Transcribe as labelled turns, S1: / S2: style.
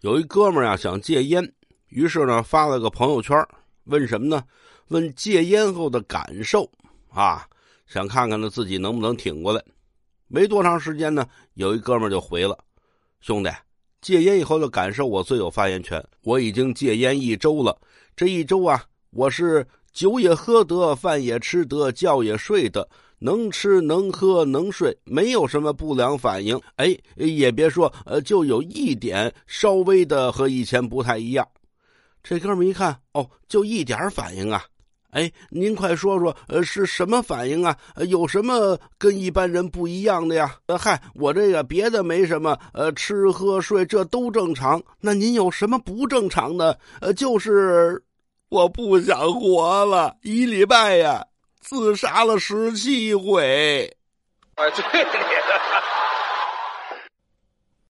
S1: 有一哥们儿呀想戒烟，于是呢发了个朋友圈，问什么呢？问戒烟后的感受啊，想看看呢自己能不能挺过来。没多长时间呢，有一哥们儿就回了：“兄弟，戒烟以后的感受我最有发言权。我已经戒烟一周了，这一周啊，我是酒也喝得，饭也吃得，觉也睡得。”能吃能喝能睡，没有什么不良反应。哎，也别说，呃，就有一点稍微的和以前不太一样。这哥们一看，哦，就一点反应啊。哎，您快说说，呃，是什么反应啊？有什么跟一般人不一样的呀？呃，嗨，我这个别的没什么，呃，吃喝睡这都正常。那您有什么不正常的？呃，就是我不想活了，一礼拜呀。自杀了十七回，
S2: 哎，对。